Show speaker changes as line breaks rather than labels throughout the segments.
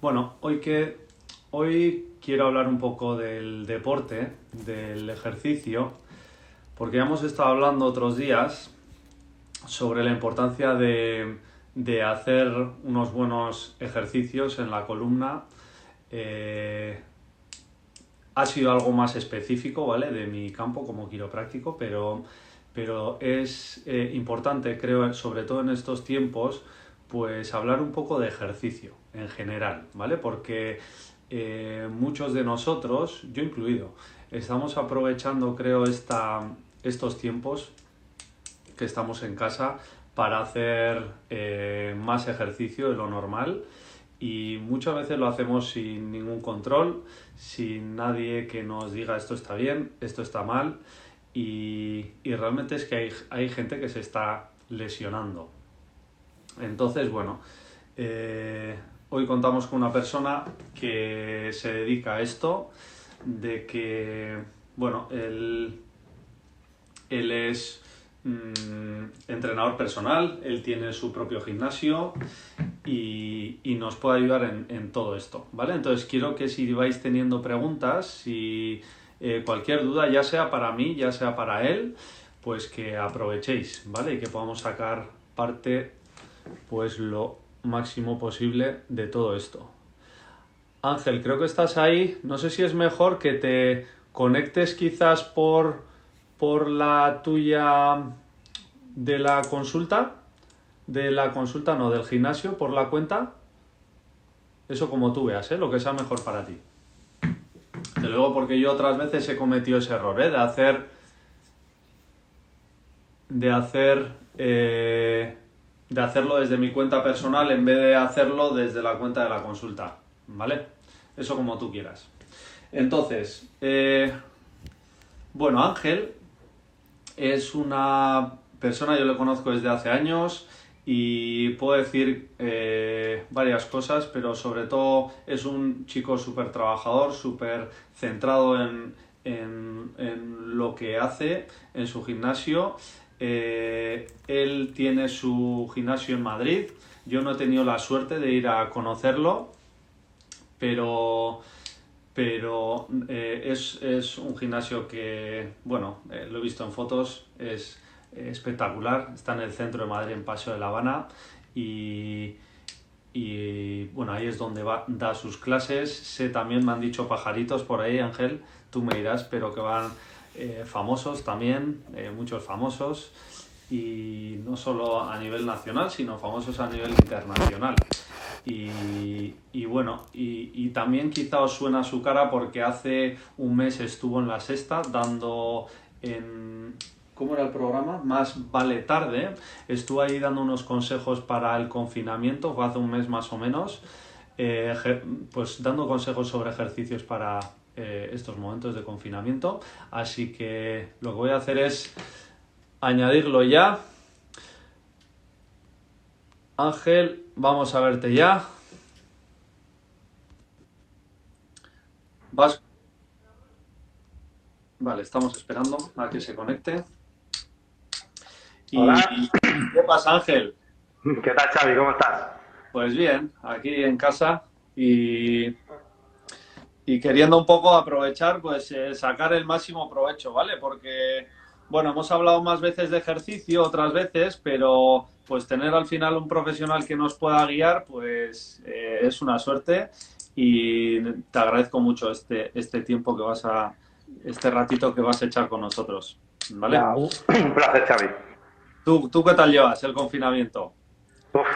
Bueno, hoy que hoy quiero hablar un poco del deporte, del ejercicio, porque ya hemos estado hablando otros días sobre la importancia de, de hacer unos buenos ejercicios en la columna. Eh, ha sido algo más específico, ¿vale? De mi campo como quiropráctico, pero, pero es eh, importante, creo, sobre todo en estos tiempos, pues hablar un poco de ejercicio en general, ¿vale? Porque eh, muchos de nosotros, yo incluido, estamos aprovechando, creo, esta, estos tiempos que estamos en casa para hacer eh, más ejercicio de lo normal y muchas veces lo hacemos sin ningún control, sin nadie que nos diga esto está bien, esto está mal y, y realmente es que hay, hay gente que se está lesionando entonces, bueno, eh, hoy contamos con una persona que se dedica a esto, de que, bueno, él, él es mm, entrenador personal, él tiene su propio gimnasio y, y nos puede ayudar en, todo esto, ¿vale? Entonces quiero que si vais teniendo preguntas, si eh, cualquier duda, ya sea para mí, ya sea para él, pues que aprovechéis, ¿vale? Y que podamos sacar parte pues lo máximo posible de todo esto. Ángel, creo que estás ahí. No sé si es mejor que te conectes quizás por, por la tuya de la consulta. De la consulta, no, del gimnasio, por la cuenta. Eso como tú veas, ¿eh? lo que sea mejor para ti. De luego, porque yo otras veces he cometido ese error, ¿eh? de hacer. De hacer. Eh, de hacerlo desde mi cuenta personal en vez de hacerlo desde la cuenta de la consulta, ¿vale? Eso como tú quieras. Entonces, eh, bueno, Ángel es una persona, yo le conozco desde hace años y puedo decir eh, varias cosas, pero sobre todo es un chico súper trabajador, súper centrado en, en, en lo que hace en su gimnasio eh, él tiene su gimnasio en Madrid. Yo no he tenido la suerte de ir a conocerlo, pero, pero eh, es, un gimnasio que, bueno, eh, lo he visto en fotos, es espectacular. Está en el centro de Madrid, en Paseo de La Habana, y, y bueno, ahí es donde va, da sus clases. Sé también, me han dicho pajaritos por ahí, Ángel, tú me dirás, pero que van eh, famosos también, eh, muchos famosos, y no solo a nivel nacional, sino famosos a nivel internacional. Y, y bueno, y, y, también quizá os suena su cara porque hace un mes estuvo en la sexta dando en... ¿Cómo era el programa? Más vale tarde. Estuvo ahí dando unos consejos para el confinamiento, fue hace un mes más o menos, eh, pues dando consejos sobre ejercicios para, eh, estos momentos de confinamiento. Así que lo que voy a hacer es añadirlo ya. Ángel, vamos a verte ya. Vas. Vale, estamos esperando a que se conecte.
Hola.
¿Qué pasa, Ángel?
¿Qué tal, Xavi? ¿Cómo estás?
Pues bien, aquí en casa y y queriendo un poco aprovechar, pues eh, sacar el máximo provecho, ¿vale? Porque, bueno, hemos hablado más veces de ejercicio, otras veces, pero pues tener al final un profesional que nos pueda guiar, pues eh, es una suerte y te agradezco mucho este, este tiempo que vas a, este ratito que vas a echar con nosotros, ¿vale?
Ya, un placer, Xavi.
¿Tú, ¿Tú qué tal llevas el confinamiento?
Uf,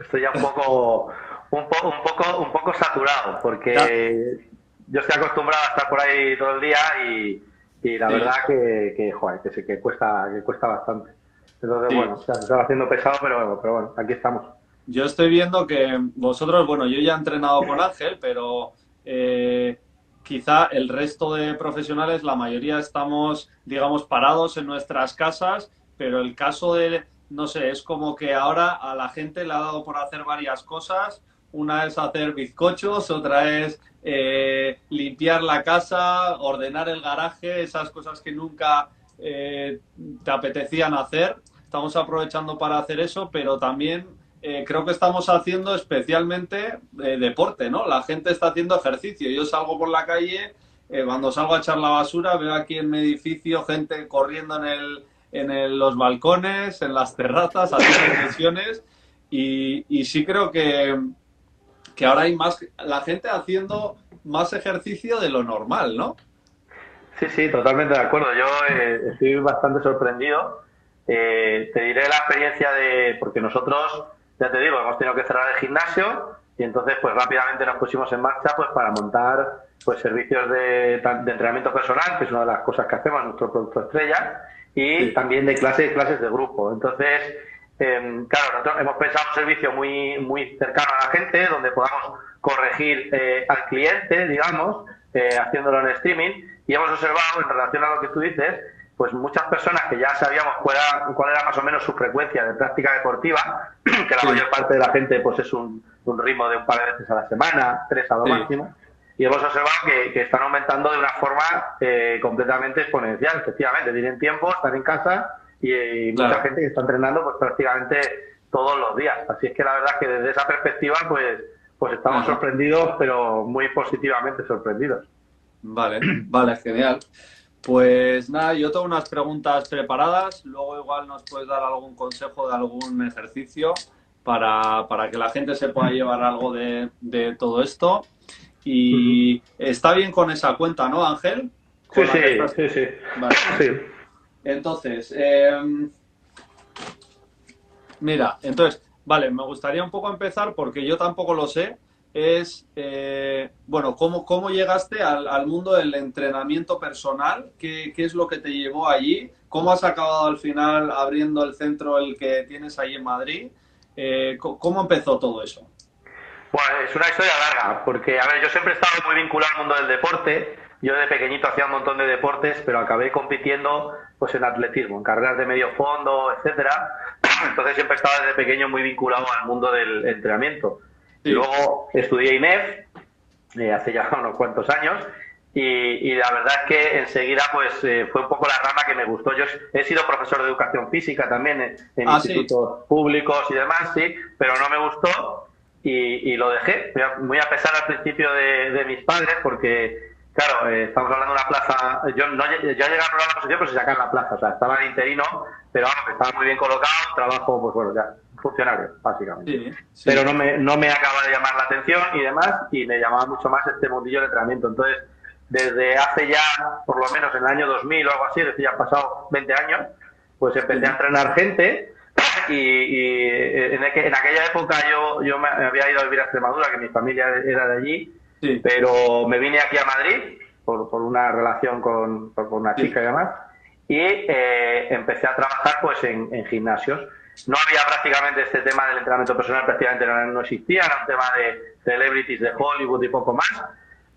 estoy ya un poco, un, po, un poco, un poco saturado, porque yo estoy acostumbrado a estar por ahí todo el día y, y la sí. verdad que, que, joder, que, que, cuesta, que cuesta bastante. Entonces, sí. bueno, se está haciendo pesado, pero, pero bueno, aquí estamos.
Yo estoy viendo que vosotros, bueno, yo ya he entrenado con Ángel, pero eh, quizá el resto de profesionales, la mayoría estamos, digamos, parados en nuestras casas, pero el caso de, no sé, es como que ahora a la gente le ha dado por hacer varias cosas. Una es hacer bizcochos, otra es eh, limpiar la casa, ordenar el garaje, esas cosas que nunca eh, te apetecían hacer. Estamos aprovechando para hacer eso, pero también eh, creo que estamos haciendo especialmente deporte, ¿no? La gente está haciendo ejercicio. Yo salgo por la calle, cuando salgo a echar la basura, veo aquí en mi edificio gente corriendo en, el, en los balcones, en las terrazas, haciendo sesiones. Y, y sí creo que, que ahora hay más, la gente haciendo más ejercicio de lo normal, ¿no?
Sí, sí, totalmente de acuerdo. Yo estoy bastante sorprendido. te diré la experiencia de, porque nosotros ya te digo, hemos tenido que cerrar el gimnasio y entonces pues rápidamente nos pusimos en marcha pues para montar pues servicios de, entrenamiento personal, que es una de las cosas que hacemos en nuestro producto estrella, y también de clases, clases de grupo. Entonces, em, claro, nosotros hemos pensado un servicio muy, muy cercano a la gente, donde podamos corregir eh, al cliente, digamos, eh, haciéndolo en streaming, y hemos observado en relación a lo que tú dices, pues muchas personas que ya sabíamos cuál era, cuál era más o menos su frecuencia de práctica deportiva, que la mayor parte de la gente pues es un, ritmo de un par de veces a la semana, tres a lo máximo, y hemos observado que, están aumentando de una forma eh, completamente exponencial, efectivamente, tienen tiempo, están en casa y, mucha gente que está entrenando pues prácticamente todos los días. Así es que la verdad es que desde esa perspectiva pues, pues estamos sorprendidos, pero muy positivamente sorprendidos.
Vale, vale, genial. Pues nada, yo tengo unas preguntas preparadas, luego igual nos puedes dar algún consejo de algún ejercicio para, que la gente se pueda llevar algo de, todo esto. Y está bien con esa cuenta, ¿no, Ángel?
Sí, sí, sí, sí,
Entonces, em, mira, entonces, vale, me gustaría un poco empezar porque yo tampoco lo sé es, eh, bueno, ¿cómo, cómo llegaste al, mundo del entrenamiento personal? ¿Qué, ¿Qué, es lo que te llevó allí? ¿Cómo has acabado al final abriendo el centro el que tienes ahí en Madrid? Eh, ¿Cómo empezó todo eso?
Bueno, es una historia larga, porque, a ver, yo siempre he estado muy vinculado al mundo del deporte. Yo de pequeñito hacía un montón de deportes, pero acabé compitiendo pues en atletismo, en carreras de medio fondo, etcétera. Entonces siempre he estado desde pequeño muy vinculado al mundo del entrenamiento. Luego estudié INEF eh, hace ya unos cuantos años y, la verdad es que enseguida pues eh, fue un poco la rama que me gustó. Yo he sido profesor de educación física también en, ah, institutos públicos y demás, sí, pero no me gustó y, lo dejé, muy a pesar al principio de, mis padres porque Claro, eh, estamos hablando de una plaza. Yo no yo llegué a la posición, pero se sacan la plaza. O sea, estaba en interino, pero vamos, estaba muy bien colocado. Trabajo, pues bueno, ya funcionario, básicamente. Pero no me, no me acaba de llamar la atención y demás, y me llamaba mucho más este mundillo de entrenamiento. Entonces, desde hace ya, por lo menos en el año 2000 o algo así, es decir, ya han pasado 20 años, pues empecé a entrenar gente y, en, aquella época yo, yo me había ido a vivir a Extremadura, que mi familia era de allí, pero me vine aquí a Madrid por, por una relación con, con una chica y demás, y eh, empecé a trabajar pues en, en gimnasios. No había prácticamente este tema del entrenamiento personal, prácticamente no, existía, era un tema de celebrities de Hollywood y poco más,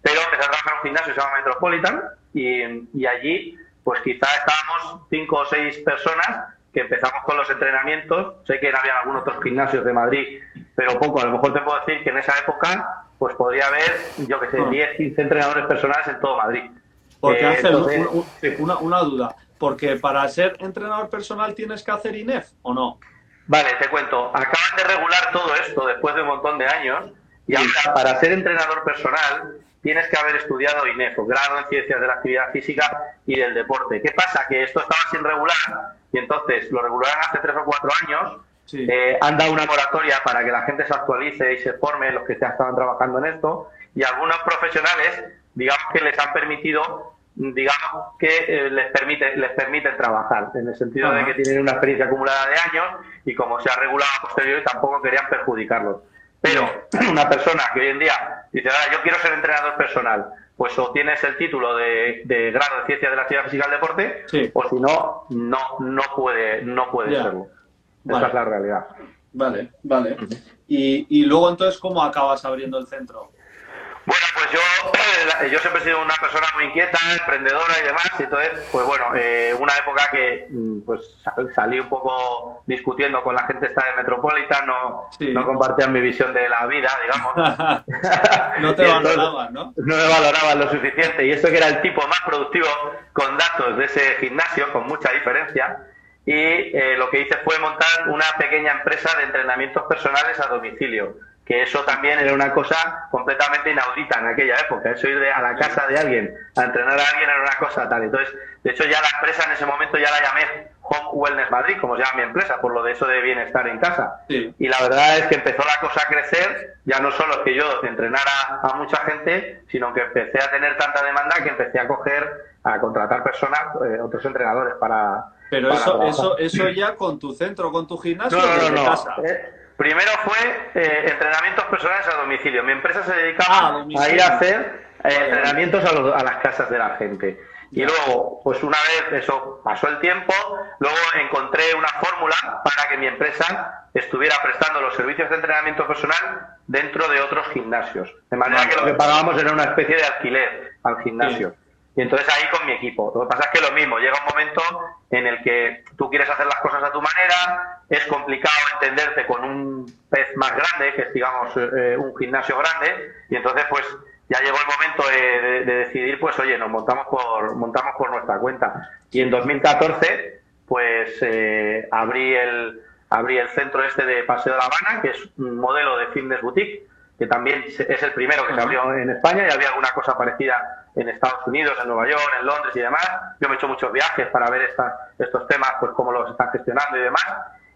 pero empecé a trabajar en un gimnasio que se llama Metropolitan y, allí pues quizá estábamos cinco o seis personas que empezamos con los entrenamientos, sé que no había algunos otros gimnasios de Madrid, pero poco, a lo mejor te puedo decir que en esa época pues podría haber, yo que sé, 10, ah. 15 entrenadores personales en todo Madrid.
Porque eh, Ángel, una, una duda, porque para ser entrenador personal tienes que hacer INEF o no?
Vale, te cuento. Acaban de regular todo esto después de un montón de años y ahora para ser entrenador personal tienes que haber estudiado INEF, grado en Ciencias de la Actividad Física y del Deporte. ¿Qué pasa? Que esto estaba sin regular y entonces lo regularon hace tres o cuatro años. Eh, han dado una moratoria para que la gente se actualice y se forme, los que ya estaban trabajando en esto, y algunos profesionales, digamos que les han permitido digamos que eh, les permite les permiten trabajar en el sentido de que tienen una experiencia acumulada de años y como se ha regulado a posteriori tampoco querían perjudicarlos pero una persona que hoy en día dice ahora yo quiero ser entrenador personal pues o tienes el título de, grado de ciencia de la actividad física del deporte o si no no no puede no puede serlo esa es la realidad
vale vale y, y luego entonces cómo acabas abriendo el centro
bueno, pues yo, eh, yo siempre he sido una persona muy inquieta, emprendedora y demás, y entonces, pues bueno, eh, una época que mm, pues salí un poco discutiendo con la gente esta de Metropolitan, no, no compartían mi visión de la vida, digamos.
no te valoraban, ¿no?
No me valoraban lo suficiente, y eso que era el tipo más productivo con datos de ese gimnasio, con mucha diferencia. Y eh, lo que hice fue montar una pequeña empresa de entrenamientos personales a domicilio que eso también era una cosa completamente inaudita en aquella época. Eso ir a la casa de alguien a entrenar a alguien era una cosa tal. Entonces, de hecho, ya la empresa en ese momento ya la llamé Home Wellness Madrid, como se llama mi empresa, por lo de eso de bienestar en casa. Y la verdad es que empezó la cosa a crecer, ya no solo que yo entrenara a mucha gente, sino que empecé a tener tanta demanda que empecé a coger, a contratar personas, eh, otros entrenadores para.
Pero eso, eso, eso ya con tu centro, con tu gimnasio, no, no, no, casa.
Eh, Primero fue eh, entrenamientos personales a domicilio. Mi empresa se dedicaba ah, a, ir a hacer eh, entrenamientos a, las casas de la gente. Y luego, pues una vez eso pasó el tiempo, luego encontré una fórmula para que mi empresa estuviera prestando los servicios de entrenamiento personal dentro de otros gimnasios. De manera que lo que pagábamos era una especie de alquiler al gimnasio. Y entonces ahí con mi equipo. Lo que pasa es que lo mismo, llega un momento en el que tú quieres hacer las cosas a tu manera, es complicado entenderte con un pez más grande, que es digamos eh, un gimnasio grande, y entonces pues ya llegó el momento de, decidir, pues oye, nos montamos por, montamos por nuestra cuenta. Y en 2014 pues eh, abrí, el, abrí el centro este de Paseo de la Habana, que es un modelo de fitness boutique, que también es el primero que se abrió en España y había alguna cosa parecida en Estados Unidos, en Nueva York, en Londres y demás. Yo me he hecho muchos viajes para ver estos temas, pues cómo los están gestionando y demás.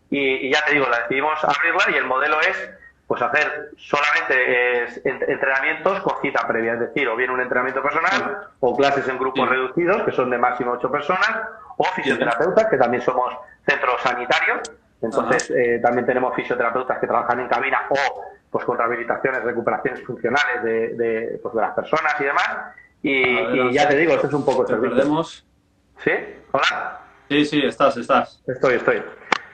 Y, ya te digo, la decidimos abrirla y el modelo es pues hacer solamente entrenamientos con cita previa, es decir, o bien un entrenamiento personal o clases en grupos reducidos, que son de máximo ocho personas, o fisioterapeutas, que también somos centros sanitarios, entonces eh, también tenemos fisioterapeutas que trabajan en cabina o pues con rehabilitaciones, recuperaciones funcionales de, de, pues, de las personas y demás. Y, ya te digo, esto es un poco
perdemos.
¿Sí? ¿Hola?
Sí, sí, estás, estás.
Estoy, estoy.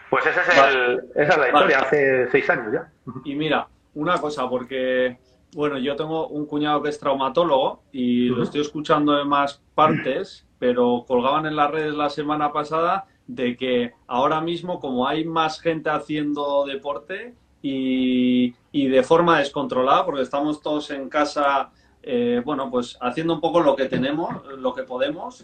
Pues ese es el, esa es la historia, hace seis años ya.
Y mira, una cosa, porque, bueno, yo tengo un cuñado que es traumatólogo y lo estoy escuchando en más partes, pero colgaban en las redes la semana pasada de que ahora mismo, como hay más gente haciendo deporte y, y de forma descontrolada, porque estamos todos en casa eh, bueno, pues haciendo un poco lo que tenemos, lo que podemos,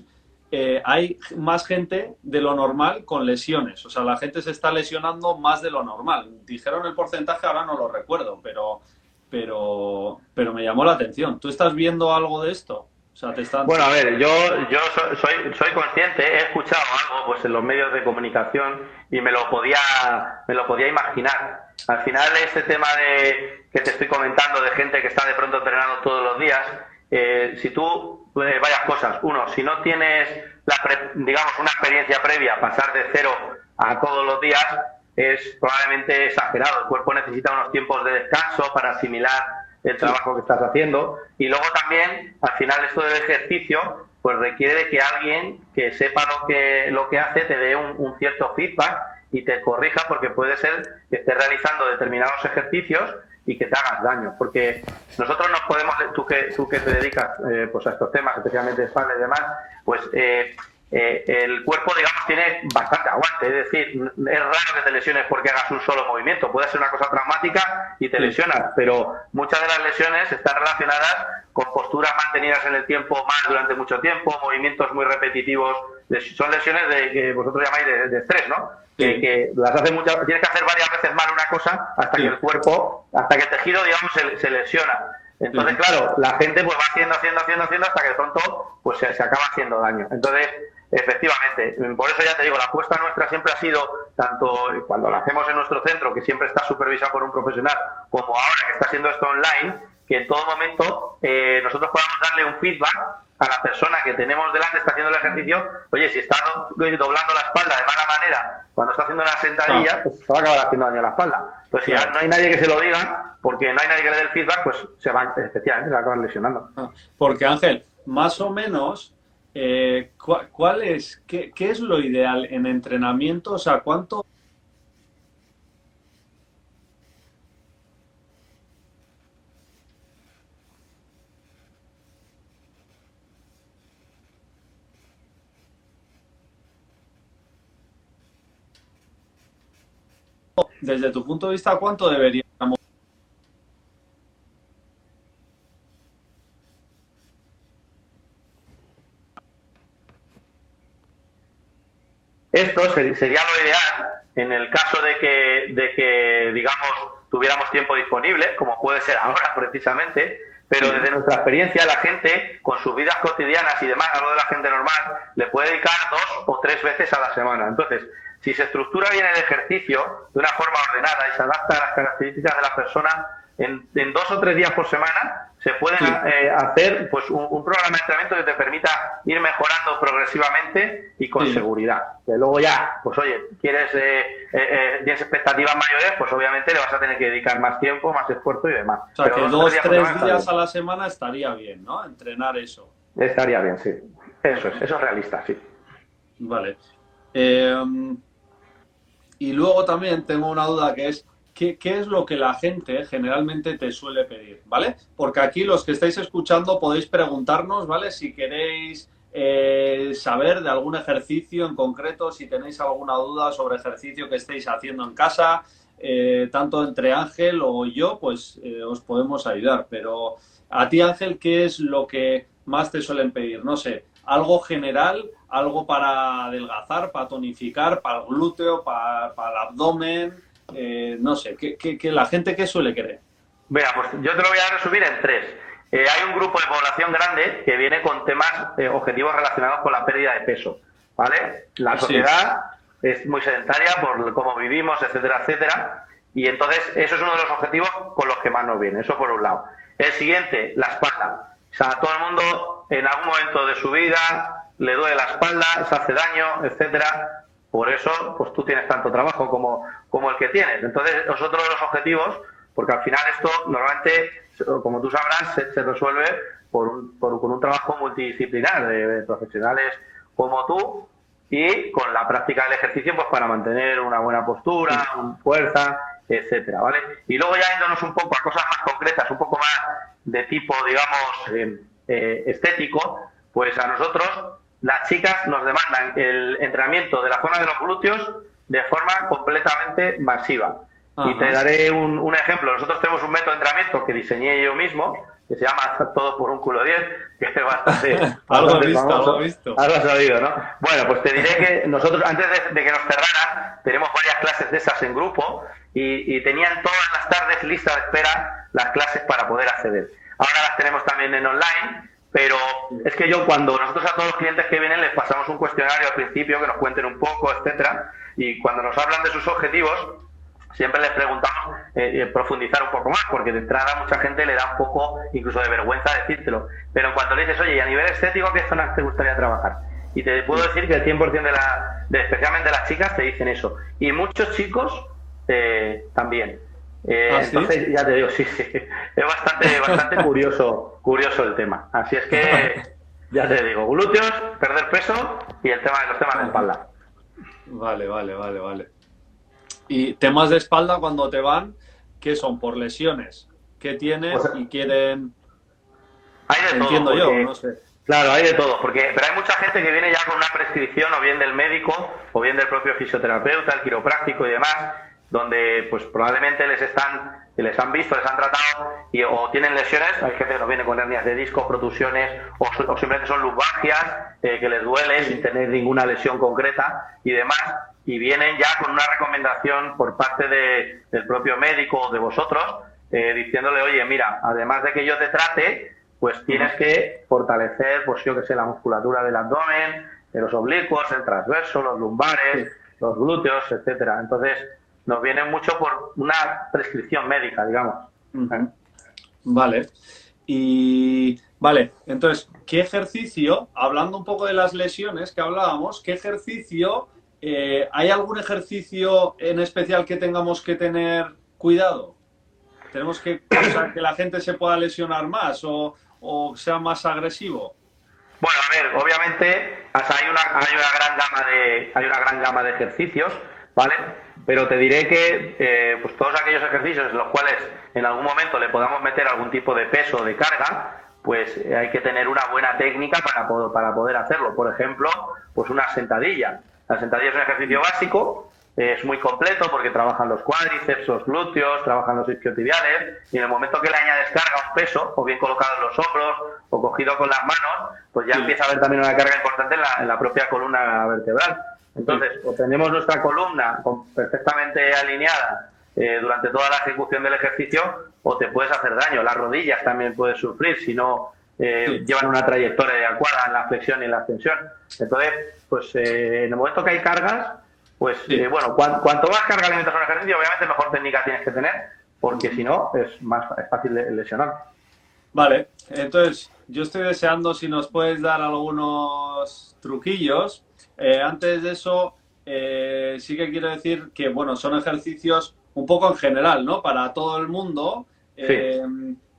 eh, hay más gente de lo normal con lesiones. O sea, la gente se está lesionando más de lo normal. Dijeron el porcentaje, ahora no lo recuerdo, pero, pero, pero me llamó la atención. ¿Tú estás viendo algo de esto?
Bueno, a ver, yo, yo soy, soy consciente, he escuchado algo pues, en los medios de comunicación y me lo podía, me lo podía imaginar. Al final, este tema de que te estoy comentando de gente que está de pronto entrenando todos los días, eh, si tú, eh, varias cosas. Uno, si no tienes, la digamos, una experiencia previa, pasar de cero a todos los días es probablemente exagerado. El cuerpo necesita unos tiempos de descanso para asimilar el trabajo que estás haciendo. Y luego también, al final, esto del ejercicio, pues requiere de que alguien que sepa lo que, lo que hace te dé un, cierto feedback y te corrija, porque puede ser que estés realizando determinados ejercicios y que te hagas daño. Porque nosotros nos podemos, tú que, tú que te dedicas eh, pues a estos temas, especialmente de espalda y demás, pues eh, eh, el cuerpo, digamos, tiene bastante aguante. Es decir, es raro que te lesiones porque hagas un solo movimiento. Puede ser una cosa traumática y te lesionas, pero muchas de las lesiones están relacionadas con posturas mantenidas en el tiempo más durante mucho tiempo, movimientos muy repetitivos. Son lesiones de, que vosotros llamáis de, estrés, ¿no? Que, las hace muchas, tienes que hacer varias veces mal una cosa hasta que el cuerpo, hasta que el tejido, digamos, se, lesiona. Entonces, claro, la gente pues va haciendo, haciendo, haciendo, haciendo hasta que de pronto pues se, se acaba haciendo daño. Entonces, Efectivamente, por eso ya te digo, la apuesta nuestra siempre ha sido, tanto cuando la hacemos en nuestro centro, que siempre está supervisado por un profesional, como ahora que está haciendo esto online, que en todo momento eh, nosotros podamos darle un feedback a la persona que tenemos delante, está haciendo el ejercicio, oye, si está doblando la espalda de mala manera cuando está haciendo la sentadilla, pues se va a acabar haciendo daño a la espalda. Pues si no hay nadie que se lo diga, porque no hay nadie que le dé el feedback, pues se va, efectivamente, se va a acabar lesionando.
Ah, porque Ángel, más o menos eh, ¿cuál, es, qué, es lo ideal en entrenamiento? O sea, ¿cuánto desde tu punto de vista, ¿cuánto deberíamos
Esto sería lo ideal en el caso de que, de que, digamos, tuviéramos tiempo disponible, como puede ser ahora precisamente, pero desde nuestra experiencia la gente, con sus vidas cotidianas y demás, a lo de la gente normal, le puede dedicar dos o tres veces a la semana. Entonces, si se estructura bien el ejercicio de una forma ordenada y se adapta a las características de la persona, en, dos o tres días por semana se puede eh, hacer pues un, programa de entrenamiento que te permita ir mejorando progresivamente y con seguridad. Que luego ya, pues oye, quieres eh, eh, tienes expectativas mayores, pues obviamente le vas a tener que dedicar más tiempo, más esfuerzo y demás.
O sea, que dos, o tres días a la semana estaría bien, ¿no? Entrenar eso.
Estaría bien, sí. Eso es, eso es realista, sí.
Vale. y luego también tengo una duda que es, ¿Qué, es lo que la gente generalmente te suele pedir, ¿vale? Porque aquí los que estáis escuchando podéis preguntarnos, ¿vale? Si queréis eh, saber de algún ejercicio en concreto, si tenéis alguna duda sobre ejercicio que estéis haciendo en casa, eh, tanto entre Ángel o yo, pues eh, os podemos ayudar. Pero a ti, Ángel, ¿qué es lo que más te suelen pedir? No sé, algo general, algo para adelgazar, para tonificar, para el glúteo, para, para el abdomen. Eh, no sé, ¿qué, la gente qué suele querer?
Mira, pues yo te lo voy a resumir en tres. Eh, hay un grupo de población grande que viene con temas eh, objetivos relacionados con la pérdida de peso, ¿vale? La sociedad es muy sedentaria por cómo vivimos, etcétera, etcétera, y entonces eso es uno de los objetivos con los que más nos viene, eso por un lado. El siguiente, la espalda. O sea, todo el mundo en algún momento de su vida le duele la espalda, se hace daño, etcétera. Por eso, pues tú tienes tanto trabajo como, como el que tienes. Entonces, nosotros los objetivos, porque al final esto normalmente, como tú sabrás, se, resuelve por un, por, con un trabajo multidisciplinar de, profesionales como tú y con la práctica del ejercicio pues para mantener una buena postura, fuerza, etcétera, ¿vale? Y luego ya yéndonos un poco a cosas más concretas, un poco más de tipo, digamos, eh, eh, estético, pues a nosotros las chicas nos demandan el entrenamiento de la zona de los glúteos de forma completamente masiva. Y te daré un, ejemplo. Nosotros tenemos un método de entrenamiento que diseñé yo mismo, que se llama Todo por un culo 10, que es bastante.
algo visto, algo visto.
Algo sabido, ¿no? Bueno, pues te diré que nosotros, antes de, que nos cerraran, tenemos varias clases de esas en grupo y, y tenían todas las tardes listas de espera las clases para poder acceder. Ahora las tenemos también en online pero es que yo cuando nosotros a todos los clientes que vienen les pasamos un cuestionario al principio que nos cuenten un poco, etcétera, y cuando nos hablan de sus objetivos siempre les preguntamos eh, eh, profundizar un poco más, porque de entrada mucha gente le da un poco incluso de vergüenza decírtelo. Pero cuando le dices, oye, y a nivel estético, ¿qué zonas te gustaría trabajar? Y te puedo decir que el 100% de, la, de especialmente las chicas, te dicen eso. Y muchos chicos eh, también. Eh, ¿Ah, entonces, ya te digo, sí, sí, es bastante, bastante curioso, curioso el tema. Así es que, ya te digo, glúteos, perder peso y el tema de los temas de espalda.
Vale, vale, vale, vale. ¿Y temas de espalda cuando te van, qué son? ¿Por lesiones? ¿Qué tienes y quieren...?
Hay de Entiendo yo, no sé. Claro, hay de todo, porque pero hay mucha gente que viene ya con una prescripción o bien del médico o bien del propio fisioterapeuta, el quiropráctico y demás, donde pues probablemente les están les han visto, les han tratado y, o tienen lesiones, hay gente que nos viene con hernias de disco, protusiones o, simplemente son lumbalgias eh, que les duele sin tener ninguna lesión concreta y demás. Y vienen ya con una recomendación por parte de, del propio médico o de vosotros eh, diciéndole, oye, mira, además de que yo te trate, pues tienes que fortalecer, pues yo que sé, la musculatura del abdomen, de los oblicuos, el transverso, los lumbares, los glúteos, etcétera. Entonces, nos viene mucho por una prescripción médica, digamos.
Vale. Y vale, entonces, ¿qué ejercicio, hablando un poco de las lesiones que hablábamos, qué ejercicio, eh, ¿hay algún ejercicio en especial que tengamos que tener cuidado? ¿Tenemos que, o que la gente se pueda lesionar más o, o sea más agresivo?
Bueno, a ver, obviamente hay una, hay una gran gama de hay una gran gama de ejercicios, ¿vale? Pero te diré que eh, pues todos aquellos ejercicios en los cuales en algún momento le podamos meter algún tipo de peso o de carga, pues eh, hay que tener una buena técnica para, para poder hacerlo. Por ejemplo, pues una sentadilla. La sentadilla es un ejercicio básico, es muy completo porque trabajan los cuádriceps, los glúteos, trabajan los isquiotibiales y en el momento que le añades carga un peso, o bien colocado en los hombros o cogido con las manos, pues ya empieza a haber también una carga importante en la, en la propia columna vertebral. Entonces, o tenemos nuestra columna perfectamente alineada eh, durante toda la ejecución del ejercicio, o te puedes hacer daño. Las rodillas también puedes sufrir si no eh, llevan una trayectoria adecuada en la flexión y en la extensión. Entonces, pues eh, en el momento que hay cargas, pues bueno, cuanto más carga alimentas un ejercicio, obviamente mejor técnica tienes que tener, porque si no, es más es fácil lesionar.
Vale, entonces yo estoy deseando si nos puedes dar algunos truquillos. antes de eso, sí que quiero decir que, bueno, son ejercicios un poco en general, ¿no? Para todo el mundo, eh,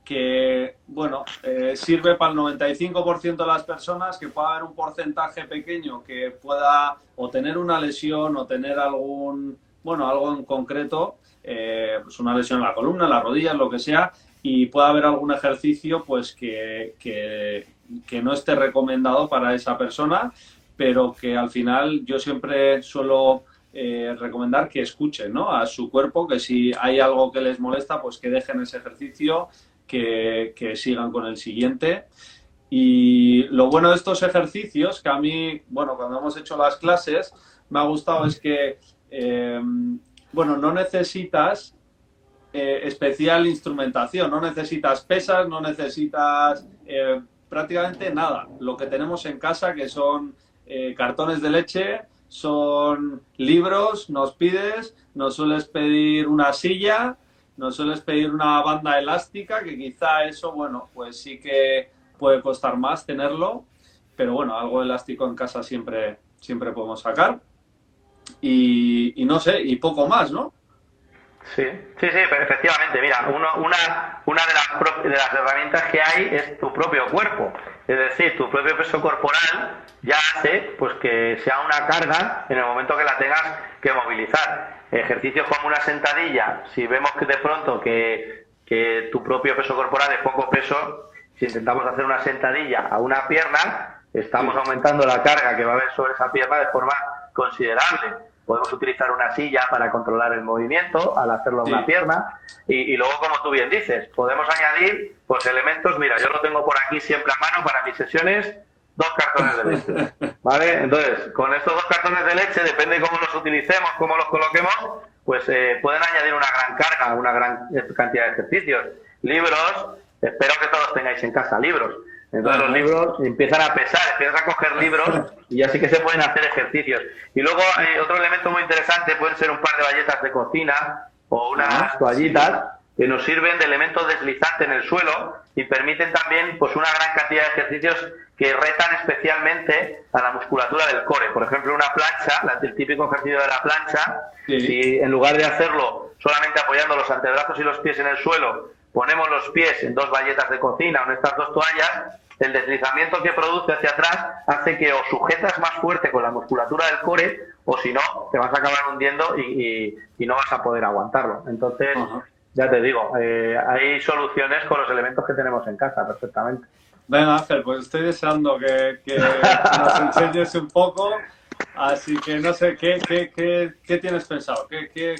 que, bueno, eh, sirve para el 95% de las personas, que pueda haber un porcentaje pequeño que pueda o tener una lesión o tener algún, bueno, algo en concreto, eh, pues una lesión en la columna, en las rodillas, lo que sea, y pueda haber algún ejercicio, pues, que, que, que no esté recomendado para esa persona, pero que al final yo siempre suelo eh, recomendar que escuchen ¿no? a su cuerpo, que si hay algo que les molesta, pues que dejen ese ejercicio, que, sigan con el siguiente. Y lo bueno de estos ejercicios, que a mí, bueno, cuando hemos hecho las clases, me ha gustado es que, eh, bueno, no necesitas eh, especial instrumentación, no necesitas pesas, no necesitas prácticamente nada. Lo que tenemos en casa, que son cartones de leche, son libros, nos pides, nos sueles pedir una silla, nos sueles pedir una banda elástica, que quizá eso, bueno, pues sí que puede costar más tenerlo, pero bueno, algo elástico en casa siempre, siempre podemos sacar. Y, no sé, y poco más, ¿no?
Sí, sí, sí, pero efectivamente, mira, una, una de, las, de las herramientas que hay es tu propio cuerpo. Es decir, tu propio peso corporal ya hace pues que sea una carga en el momento que la tengas que movilizar. Ejercicios como una sentadilla, si vemos que de pronto que, que tu propio peso corporal es poco peso, si intentamos hacer una sentadilla a una pierna, estamos aumentando la carga que va a haber sobre esa pierna de forma considerable. Podemos utilizar una silla para controlar el movimiento al hacerlo a una pierna. Y, luego, como tú bien dices, podemos añadir pues elementos. Mira, yo lo tengo por aquí siempre a mano para mis sesiones. Dos cartones de leche. ¿Vale? Entonces, con estos dos cartones de leche, depende de cómo los utilicemos, cómo los coloquemos, pues eh, pueden añadir una gran carga, una gran cantidad de ejercicios. Libros, espero que todos tengáis en casa libros entonces los libros empiezan a pesar, empiezas a coger libros y así que se pueden hacer ejercicios. Y luego eh, otro elemento muy interesante pueden ser un par de valletas de cocina o unas toallitas que nos sirven de elemento deslizante en el suelo y permiten también pues una gran cantidad de ejercicios que retan especialmente a la musculatura del core. Por ejemplo, una plancha, el típico ejercicio de la plancha, si en lugar de hacerlo solamente apoyando los antebrazos y los pies en el suelo, ponemos los pies en dos valletas de cocina o en estas dos toallas, el deslizamiento que produce hacia atrás hace que o sujetas más fuerte con la musculatura del core o si no, te vas a acabar hundiendo y, no vas a poder aguantarlo. Entonces, ya te digo, eh, hay soluciones con los elementos que tenemos en casa perfectamente.
Venga, Ángel, pues estoy deseando que, nos enseñes un poco, así que no sé, ¿qué, qué, qué, tienes pensado? ¿Qué, qué,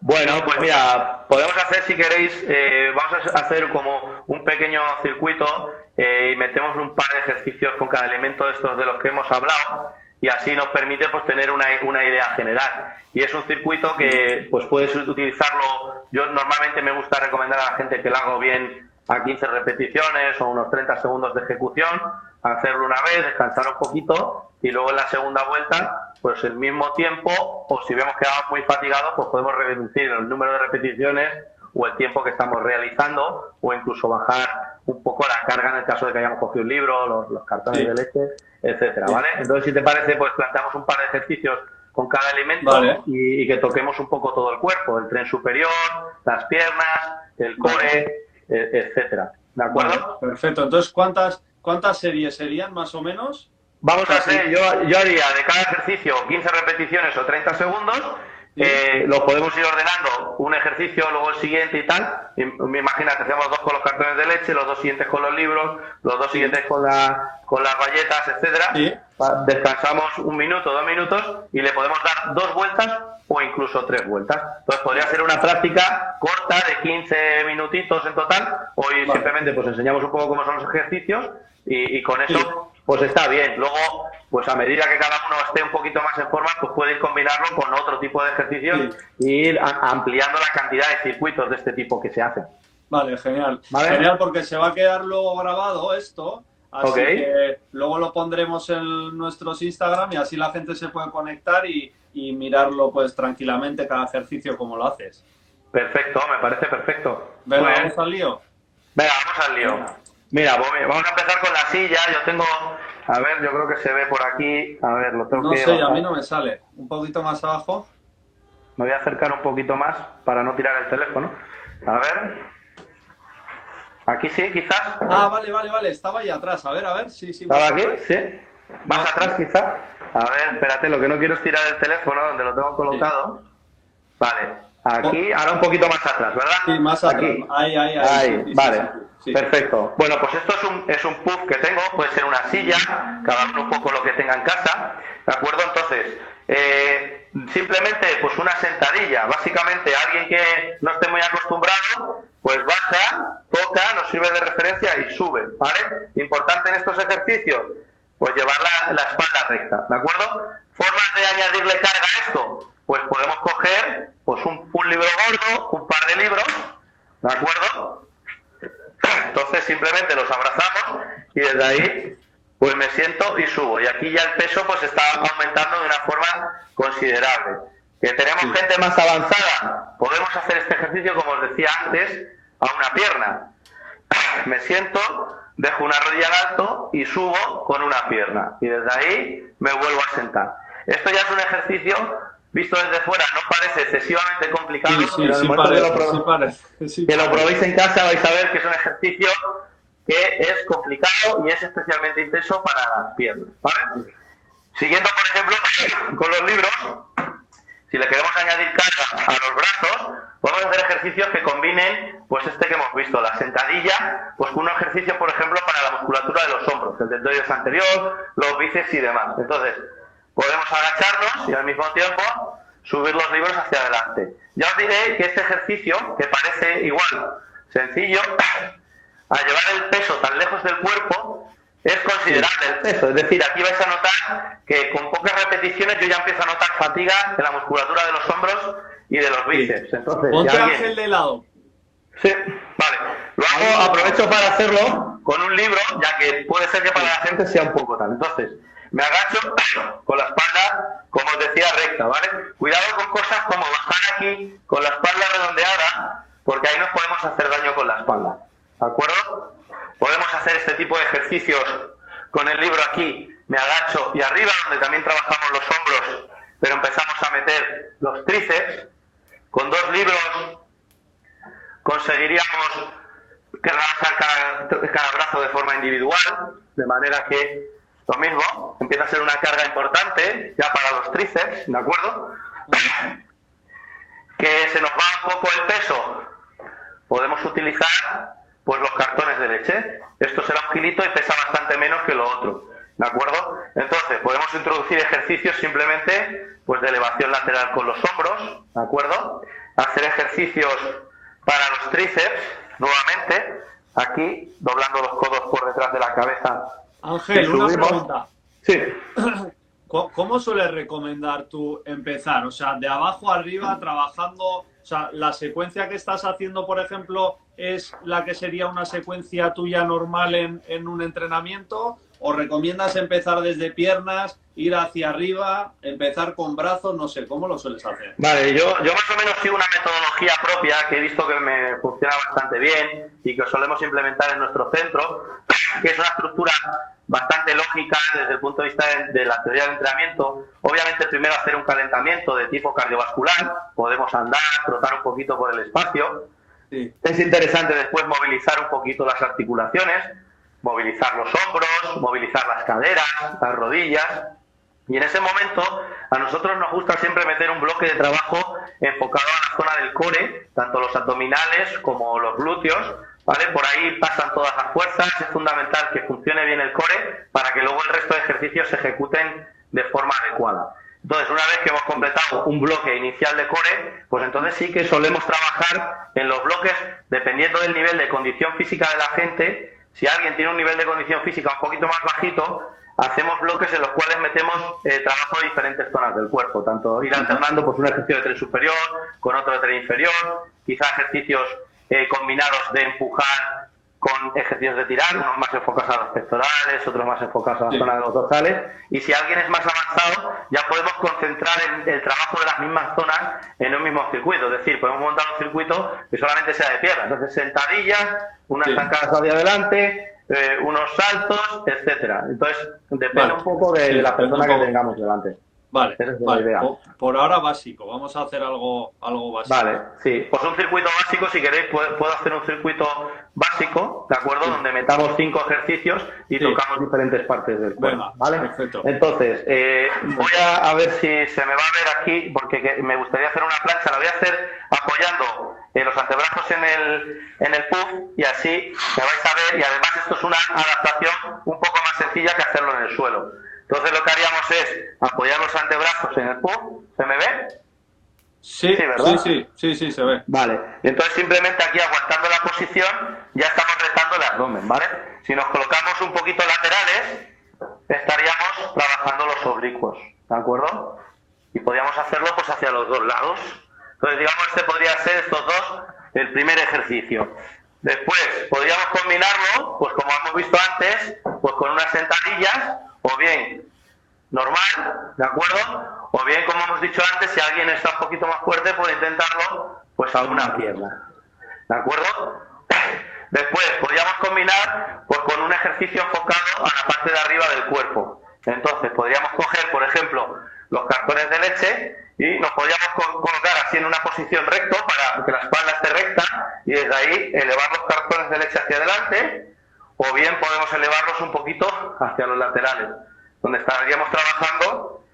bueno, pues mira, podemos hacer, si queréis, eh, vamos a hacer como un pequeño circuito eh, y metemos un par de ejercicios con cada elemento de estos de los que hemos hablado y así nos permite pues tener una, una idea general. Y es un circuito que pues puedes utilizarlo, yo normalmente me gusta recomendar a la gente que lo hago bien a 15 repeticiones o unos 30 segundos de ejecución, hacerlo una vez, descansar un poquito y luego en la segunda vuelta, pues el mismo tiempo, o si vemos que vamos muy fatigados, pues podemos reducir el número de repeticiones o el tiempo que estamos realizando, o incluso bajar un poco la carga en el caso de que hayamos cogido un libro, los, cartones de leche, etcétera, ¿vale? Entonces, si te parece, pues planteamos un par de ejercicios con cada elemento y, que toquemos un poco todo el cuerpo, el tren superior, las piernas, el core, e, etcétera. ¿De acuerdo?
perfecto. Entonces, ¿cuántas, ¿cuántas series serían más o menos?
Vamos a hacer, yo, yo haría de cada ejercicio 15 repeticiones o 30 segundos eh, lo podemos ir ordenando, un ejercicio, luego el siguiente y tal. Me imagino que hacemos dos con los cartones de leche, los dos siguientes con los libros, los dos siguientes con, la, con las galletas, etcétera. Descansamos un minuto, dos minutos y le podemos dar dos vueltas o incluso tres vueltas. Entonces podría ser una práctica corta de 15 minutitos en total. Hoy simplemente pues enseñamos un poco cómo son los ejercicios y, con eso pues está bien. Luego, pues a medida que cada uno esté un poquito más en forma, pues puede ir combinarlo con otro tipo de ejercicios y ir ampliando la cantidad de circuitos de este tipo que se hacen.
Vale, genial. Genial porque se va a quedar luego grabado esto. Así que luego lo pondremos en nuestros Instagram y así la gente se puede conectar y, mirarlo pues tranquilamente cada ejercicio como lo haces.
Perfecto, me parece perfecto.
Venga, vamos al lío.
Venga, vamos al lío. Mira, vamos a empezar con la silla. Yo tengo, a ver, yo creo que se ve por aquí. A ver, lo tengo
no sé, a mí no me sale. Un poquito más abajo.
Me voy a acercar un poquito más para no tirar el teléfono. A ver. Aquí sí, quizás.
Ah, vale, vale, vale. Estaba ahí atrás. A ver, a ver. Sí, sí.
¿Estaba aquí? Sí. Más atrás, quizás. A ver, espérate, lo que no quiero es tirar el teléfono donde lo tengo colocado. Vale. Aquí, ahora un poquito más atrás, ¿verdad?
Sí, más atrás.
Aquí.
Ahí, ahí,
ahí. vale. Perfecto. Bueno, pues esto es un, es un puff que tengo, puede ser una silla, cada uno un poco lo que tenga en casa, ¿de acuerdo? Entonces, eh, simplemente pues una sentadilla, básicamente alguien que no esté muy acostumbrado, pues baja, toca, nos sirve de referencia y sube, ¿vale? Importante en estos ejercicios, pues llevar la, la espalda recta, ¿de acuerdo? Formas de añadirle carga a esto, pues podemos coger pues un, un libro gordo, un par de libros, ¿de acuerdo? Entonces simplemente los abrazamos y desde ahí pues me siento y subo. Y ya el peso pues está aumentando de una forma considerable. Que tenemos gente más avanzada, podemos hacer este ejercicio como os decía antes, a una pierna. Me siento, dejo una rodilla en alto y subo con una pierna. Y desde ahí me vuelvo a sentar. Esto ya es un ejercicio visto desde fuera no parece excesivamente complicado, pero el momento que, lo que lo probéis en casa vais a ver que es un ejercicio que es complicado y es especialmente intenso para las piernas. Siguiendo, por ejemplo, con los libros, si le queremos añadir carga a los brazos, podemos hacer ejercicios que combinen, pues este que hemos visto, la sentadilla, pues con un ejercicio, por ejemplo, para la musculatura de los hombros, el deltoides anterior, los bíceps y demás. Entonces, podemos agacharnos y al mismo tiempo subir los libros hacia adelante. Ya os diré que este ejercicio, que parece igual sencillo, al llevar el peso tan lejos del cuerpo, es considerable el peso. Es decir, aquí vais a notar que con pocas repeticiones yo ya empiezo a notar fatiga en la musculatura de los hombros y de los bíceps. Entonces,
Ponte Ángel de lado.
Sí, vale. Lo hago, aprovecho para hacerlo con un libro, ya que puede ser que para la gente sea un poco tal. Entonces, me agacho con la espalda, como os decía, recta, ¿vale? Cuidado con cosas como bajar aquí con la espalda redondeada, porque ahí nos podemos hacer daño con la ¿de acuerdo? Podemos hacer este tipo de ejercicios con el libro aquí, me agacho y arriba, donde también trabajamos los hombros, pero empezamos a meter los tríceps. Con dos libros conseguiríamos que cada, cada brazo de forma individual, de manera que lo mismo, empieza a ser una carga importante ya para los tríceps, ¿de acuerdo? Que se nos va un poco el peso. Podemos utilizar pues los cartones de leche. Esto será un kilito y pesa bastante menos que lo otro. ¿De acuerdo? Entonces, podemos introducir ejercicios simplemente pues de elevación lateral con los hombros, ¿de acuerdo? Hacer ejercicios para los tríceps, nuevamente, aquí, doblando los codos por detrás de la cabeza
Ángel, una pregunta.
Sí.
¿Cómo sueles recomendar tú empezar? O sea, de abajo arriba, trabajando. O sea, la secuencia que estás haciendo, por ejemplo, es la que sería una secuencia tuya normal en, en un entrenamiento. ¿O recomiendas empezar desde piernas, ir hacia arriba, empezar con brazos? No sé, ¿cómo lo sueles hacer?
Vale, yo, yo más o menos sigo una metodología propia que he visto que me funciona bastante bien y que solemos implementar en nuestro centro, que es una estructura bastante lógica desde el punto de vista de, la teoría del entrenamiento. Obviamente primero hacer un calentamiento de tipo cardiovascular, podemos andar, trotar un poquito por el espacio. Es interesante después movilizar un poquito las articulaciones, movilizar los hombros, movilizar las caderas, las rodillas. Y en ese momento a nosotros nos gusta siempre meter un bloque de trabajo enfocado a la zona del core, tanto los abdominales como los glúteos, ¿vale? Por ahí pasan todas las fuerzas, es fundamental que funcione bien el core para que luego el resto de ejercicios se ejecuten de forma adecuada. Entonces, una vez que hemos completado un bloque inicial de core, pues entonces sí que solemos trabajar en los bloques dependiendo del nivel de condición física de la gente. Si alguien tiene un nivel de condición física un poquito más bajito, hacemos bloques en los cuales metemos eh, trabajo de diferentes zonas del cuerpo, tanto ir alternando pues un ejercicio de tren superior con otro de tren inferior, quizás ejercicios eh, combinados de empujar con ejercicios de tirar, unos más enfocados a los pectorales, otros más enfocados a la zona de los dorsales, y si alguien es más avanzado, ya podemos concentrar el, trabajo de las mismas zonas en un mismo circuito, es decir, podemos montar un circuito que solamente sea de pierna, entonces sentadillas, unas zancadas hacia adelante, eh, unos saltos, etcétera. Entonces, depende un poco de, la persona que tengamos delante.
Vale, Por, ahora básico, vamos a hacer algo, algo básico.
Vale, sí. Pues un circuito básico, si queréis, puedo, hacer un circuito básico, ¿de acuerdo? Donde metamos cinco ejercicios y tocamos diferentes partes del cuerpo. ¿Vale? Perfecto. Entonces, eh, voy a, ver si se me va a ver aquí, porque me gustaría hacer una plancha, la voy a hacer apoyando eh, los antebrazos en el, en el puff y así me vais a ver, y además esto es una adaptación un poco más sencilla que hacerlo en el suelo. Entonces lo que haríamos es apoyar los antebrazos en el puff. ¿Se me ve?
Sí, sí, sí, sí, sí, se ve.
Vale, entonces simplemente aquí aguantando la posición ya estamos retando el abdomen, ¿vale? Si nos colocamos un poquito laterales, estaríamos trabajando los oblicuos, ¿de acuerdo? Y podríamos hacerlo pues hacia los dos lados. Entonces, digamos, este podría ser estos dos el primer ejercicio. Después, podríamos combinarlo, pues como hemos visto antes, pues con unas sentadillas o bien normal, ¿de acuerdo? O bien, como hemos dicho antes, si alguien está un poquito más fuerte, puede intentarlo pues a una pierna, ¿de acuerdo? Después, podríamos combinar pues, con un ejercicio enfocado a la parte de arriba del cuerpo. Entonces, podríamos coger, por ejemplo, los cartones de leche y nos podríamos colocar así en una posición recto para que la espalda esté recta y desde ahí elevar los cartones de leche hacia adelante o bien podemos elevarlos un poquito hacia los laterales, donde estaríamos trabajando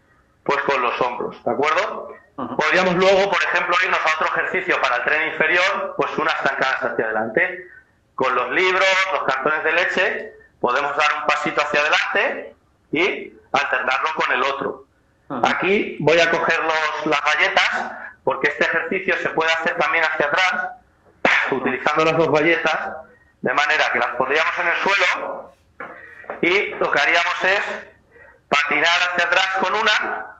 pues con los hombros, ¿de acuerdo? Podríamos luego, por ejemplo, irnos a otro ejercicio para el tren inferior, pues unas zancadas hacia adelante. Con los libros, los cartones de leche, podemos dar un pasito hacia adelante y alternarlo con el otro. Aquí voy a coger los, las galletas, porque este ejercicio se puede hacer también hacia atrás, utilizando las dos galletas, de manera que las pondríamos en el suelo y lo que haríamos es patinar hacia atrás con una,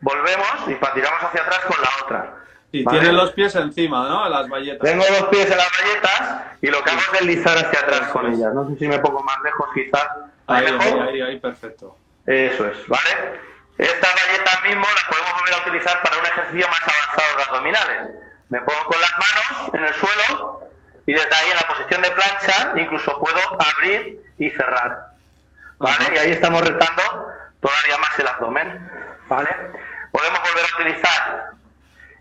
volvemos y patinamos hacia atrás con la otra.
Y tienen los pies encima, ¿no? Las valletas.
Tengo los pies en las valletas y lo que hago es deslizar hacia atrás con ellas. No sé si me pongo más lejos, quizás.
Ahí, ahí, ahí, ahí, perfecto.
Eso es, ¿vale? Estas galletas mismo las podemos volver a utilizar para un ejercicio más avanzado de abdominales. Me pongo con las manos en el suelo y desde ahí en la posición de plancha incluso puedo abrir y cerrar. ¿Vale? Y ahí estamos retando todavía más el abdomen. ¿Vale? Podemos volver a utilizar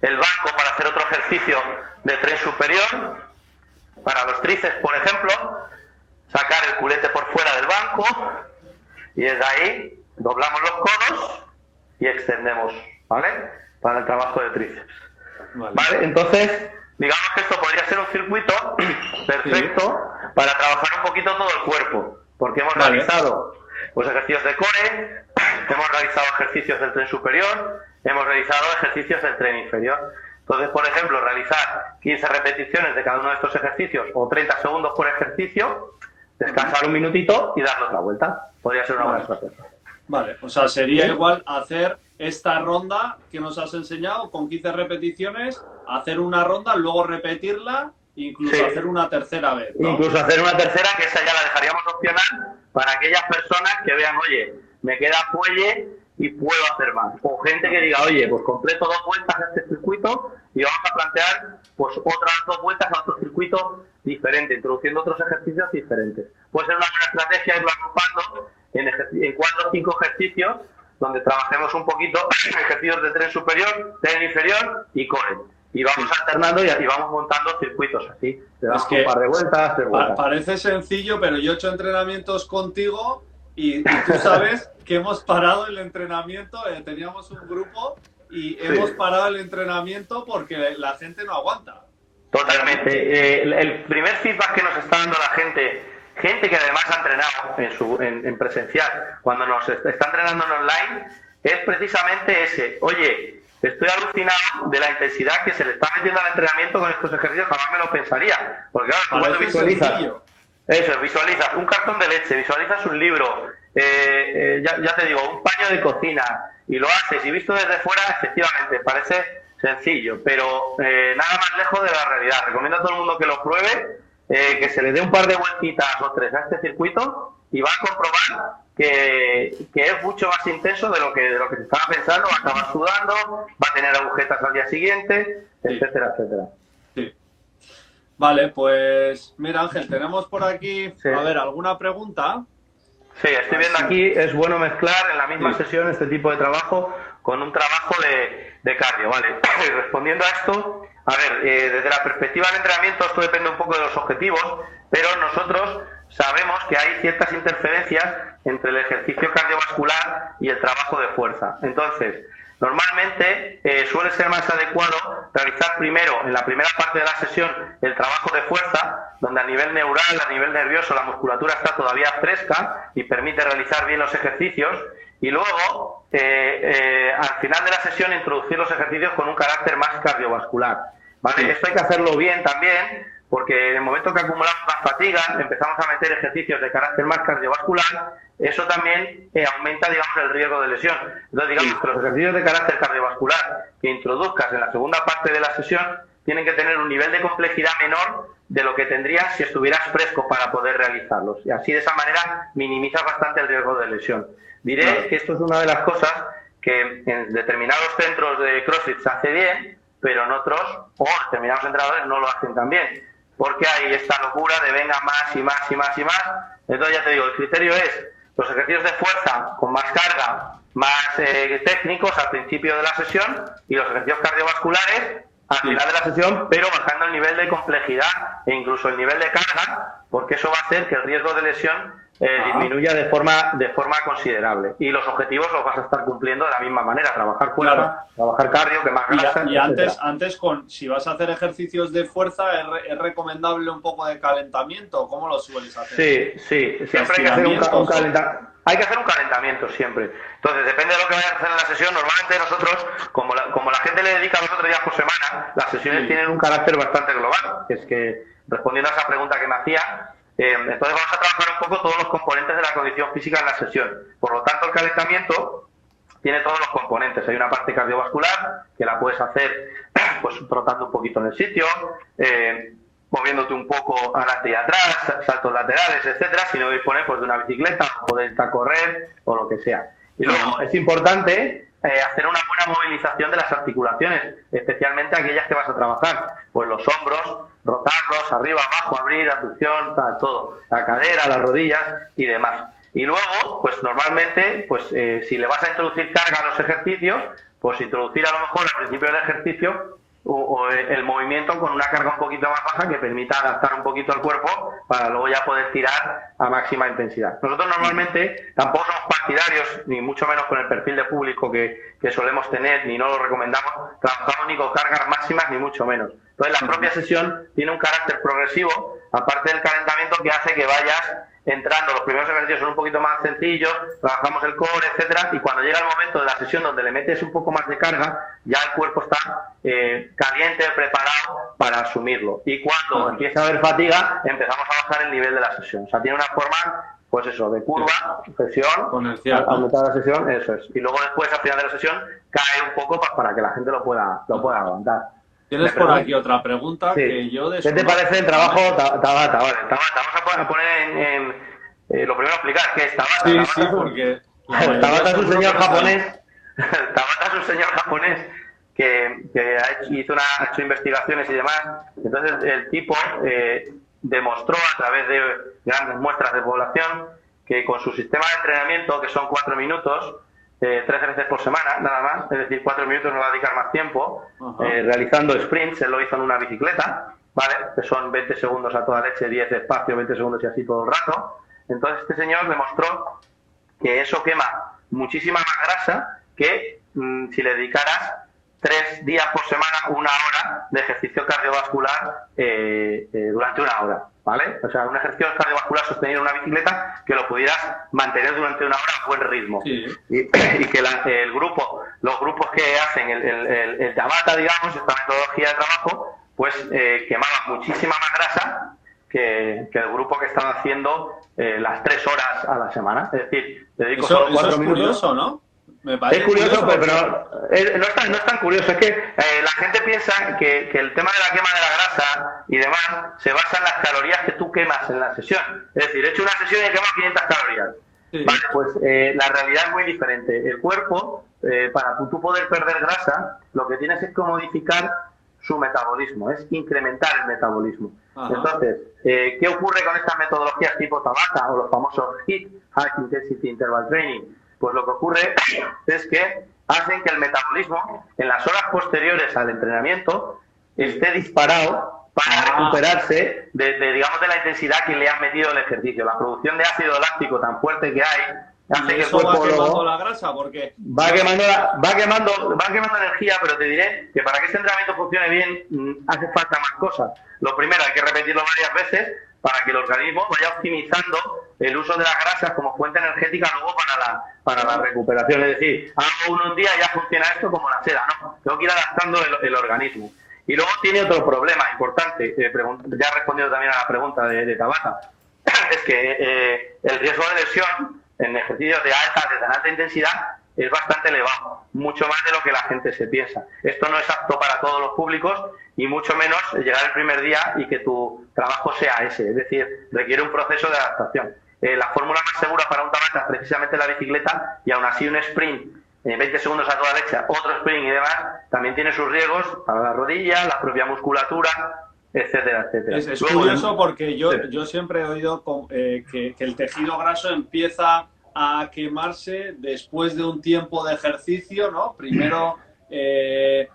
el banco para hacer otro ejercicio de tren superior. Para los tríceps, por ejemplo, sacar el culete por fuera del banco y desde ahí doblamos los codos y extendemos, ¿vale? Para el trabajo de tríceps. ¿Vale? Entonces, Digamos que esto podría ser un circuito perfecto para trabajar un poquito todo el cuerpo, porque hemos realizado pues, ejercicios de core, hemos realizado ejercicios del tren superior, hemos realizado ejercicios del tren inferior. Entonces, por ejemplo, realizar 15 repeticiones de cada uno de estos ejercicios o 30 segundos por ejercicio, descansar un minutito y darnos la vuelta. Podría ser una buena estrategia.
Vale, o sea, sería igual hacer esta ronda que nos has enseñado con 15 repeticiones, hacer una ronda, luego repetirla, incluso hacer una tercera vez.
Incluso hacer una tercera, que esa ya la dejaríamos opcional para aquellas personas que vean, oye, me queda fuelle y puedo hacer más. O gente que diga, oye, pues completo dos vueltas a este circuito y vamos a plantear pues otras dos vueltas a otro circuito diferente, introduciendo otros ejercicios diferentes. Puede ser una buena estrategia irlo agrupando en, en cuatro o cinco ejercicios donde trabajemos un poquito ejercicios de tren superior, tren inferior y core. Y vamos alternando y, vamos montando circuitos así. Te das un par de vueltas,
Parece sencillo, pero yo he hecho entrenamientos contigo y, tú sabes que hemos parado el entrenamiento, eh, teníamos un grupo y hemos parado el entrenamiento porque la gente no aguanta.
Totalmente. Eh, el primer feedback que nos está dando la gente gente que además ha entrenado en, su, en, presencial, cuando nos está, entrenando en online, es precisamente ese. Oye, estoy alucinado de la intensidad que se le está metiendo al entrenamiento con estos ejercicios, jamás me lo pensaría. Porque claro, tú visualizas, eso, visualizas un cartón de leche, visualizas un libro, eh, eh, ya, ya, te digo, un paño de cocina, y lo haces, y visto desde fuera, efectivamente, parece sencillo, pero eh, nada más lejos de la realidad. Recomiendo a todo el mundo que lo pruebe, que se le dé un par de vueltitas o tres a este circuito y va a comprobar que, es mucho más intenso de lo que de lo que se estaba pensando, va a acabar sudando, va a tener agujetas al día siguiente, etcétera, etcétera.
Sí. Vale, pues mira Ángel, tenemos por aquí, a ver, ¿alguna pregunta?
Sí, estoy viendo aquí, es bueno mezclar en la misma sesión este tipo de trabajo con un trabajo de, cardio, ¿vale? Respondiendo a esto, a ver, eh, desde la perspectiva del entrenamiento esto depende un poco de los objetivos, pero nosotros sabemos que hay ciertas interferencias entre el ejercicio cardiovascular y el trabajo de fuerza. Entonces, normalmente eh, suele ser más adecuado realizar primero, en la primera parte de la sesión, el trabajo de fuerza, donde a nivel neural, a nivel nervioso, la musculatura está todavía fresca y permite realizar bien los ejercicios. Y luego, eh, al final de la sesión, introducir los ejercicios con un carácter más cardiovascular. ¿Vale? Esto hay que hacerlo bien también porque en el momento que acumulamos más fatiga, empezamos a meter ejercicios de carácter más cardiovascular, eso también eh, aumenta, digamos, el riesgo de lesión. Entonces, digamos que los ejercicios de carácter cardiovascular que introduzcas en la segunda parte de la sesión tienen que tener un nivel de complejidad menor de lo que tendrías si estuvieras fresco para poder realizarlos. Y así, de esa manera, minimizas bastante el riesgo de lesión. Diré que esto es una de las cosas que en determinados centros de CrossFit se hace bien, pero en otros, o determinados entrenadores, no lo hacen tan bien porque hay esta locura de venga más y más y más y más. Entonces ya te digo, el criterio es los ejercicios de fuerza con más carga, más eh, técnicos al principio de la sesión y los ejercicios cardiovasculares al final de la sesión, pero bajando el nivel de complejidad e incluso el nivel de carga, porque eso va a hacer que el riesgo de lesión eh, disminuya de forma, de forma considerable. Y los objetivos los vas a estar cumpliendo de la misma manera, trabajar fuerza, trabajar cardio, que más
grasa. Y, antes, antes con, si vas a hacer ejercicios de fuerza, ¿es, recomendable un poco de calentamiento? ¿Cómo lo sueles hacer?
Sí, sí, siempre hay que hacer un, calentamiento. Hay que hacer un calentamiento siempre. Entonces, depende de lo que vayas a hacer en la sesión. Normalmente nosotros, como la, como la gente le dedica dos o tres días por semana, las sesiones tienen un carácter bastante global. Que es que, respondiendo a esa pregunta que me hacía, eh, entonces vamos a trabajar un poco todos los componentes de la condición física en la sesión. Por lo tanto, el calentamiento tiene todos los componentes. Hay una parte cardiovascular que la puedes hacer pues trotando un poquito en el sitio, eh, moviéndote un poco adelante y atrás, saltos laterales, etcétera. Si no dispones pues, de una bicicleta, poder correr o lo que sea. Y luego es importante eh, hacer una buena movilización de las articulaciones, especialmente aquellas que vas a trabajar, pues los hombros, rotarlos arriba, abajo, abrir, abducción, todo, la cadera, las rodillas y demás. Y luego, pues normalmente, pues eh, si le vas a introducir carga a los ejercicios, pues introducir a lo mejor al principio del ejercicio o, el movimiento con una carga un poquito más baja que permita adaptar un poquito al cuerpo para luego ya poder tirar a máxima intensidad. Nosotros normalmente tampoco somos partidarios, ni mucho menos con el perfil de público que, que solemos tener, ni no lo recomendamos, trabajamos ni con cargas máximas, ni mucho menos. Entonces la propia sesión tiene un carácter progresivo, aparte del calentamiento que hace que vayas entrando, los primeros ejercicios son un poquito más sencillos, trabajamos el core, etcétera, y cuando llega el momento de la sesión donde le metes un poco más de carga, ya el cuerpo está eh, caliente, preparado para asumirlo. Y cuando empieza a haber fatiga, empezamos a bajar el nivel de la sesión. O sea, tiene una forma, pues eso, de curva, sesión, aumentar la sesión, eso es. Y luego después, al final de la sesión, cae un poco para que la gente lo pueda, lo pueda aguantar.
Tienes por aquí otra pregunta que yo
¿Qué te parece el trabajo Tabata? Vale, Vamos a poner en, eh, lo primero explicar qué es Tabata.
Sí, sí, porque
Tabata es un señor japonés. Tabata es un señor japonés que, que ha hecho, hizo una, ha hecho investigaciones y demás. Entonces el tipo eh, demostró a través de grandes muestras de población que con su sistema de entrenamiento, que son cuatro minutos, eh, tres veces por semana, nada más, es decir, cuatro minutos no va a dedicar más tiempo, eh, realizando sprints, él lo hizo en una bicicleta, ¿vale? Que son 20 segundos a toda leche, 10 de espacio, 20 segundos y así todo el rato. Entonces este señor demostró que eso quema muchísima más grasa que mm, si le dedicaras tres días por semana, una hora de ejercicio cardiovascular eh, eh, durante una hora, ¿vale? O sea, un ejercicio cardiovascular sostenido en una bicicleta que lo pudieras mantener durante una hora a buen ritmo. Y, que el grupo, los grupos que hacen el, el, el, Tabata, digamos, esta metodología de trabajo, pues eh, quemaban muchísima más grasa que, el grupo que estaba haciendo eh, las tres horas a la semana. Es decir, dedico solo cuatro
es
minutos.
curioso, ¿no?
Es curioso, pero, no, es tan, no, es tan, curioso. Es que eh, la gente piensa que, el tema de la quema de la grasa y demás se basa en las calorías que tú quemas en la sesión. Es decir, he hecho una sesión y he quemado 500 calorías. Vale, pues eh, la realidad es muy diferente. El cuerpo, eh, para tú poder perder grasa, lo que tienes es que modificar su metabolismo, es incrementar el metabolismo. Entonces, ¿qué ocurre con estas metodologías tipo Tabata o los famosos HIIT, High Intensity Interval Training? Pues lo que ocurre es que hacen que el metabolismo en las horas posteriores al entrenamiento esté disparado para ah. recuperarse de, digamos, de la intensidad que le han metido el ejercicio. La producción de ácido láctico tan fuerte que hay hace que el cuerpo
va quemando la grasa porque
va quemando, va quemando, va quemando energía, pero te diré que para que ese entrenamiento funcione bien mm, hace falta más cosas. Lo primero hay que repetirlo varias veces para que el organismo vaya optimizando el uso de las grasas como fuente energética luego para la, para la recuperación. Es decir, hago uno un día ya funciona esto como la seda, ¿no? Tengo que ir adaptando el, organismo. Y luego tiene otro problema importante, eh, ya he respondido también a la pregunta de, de Tabata, es que eh, el riesgo de lesión en ejercicios de alta, de alta intensidad, es bastante elevado, mucho más de lo que la gente se piensa. Esto no es apto para todos los públicos y mucho menos llegar el primer día y que tu trabajo sea ese, es decir, requiere un proceso de adaptación. Eh, la fórmula más segura para un tabata es precisamente la bicicleta y aún así un sprint en 20 segundos a toda leche, otro sprint y demás, también tiene sus riesgos para la rodilla, la propia musculatura, etcétera, etcétera.
Es, curioso porque yo, yo siempre he oído eh, que, el tejido graso empieza a quemarse después de un tiempo de ejercicio, ¿no? Primero eh,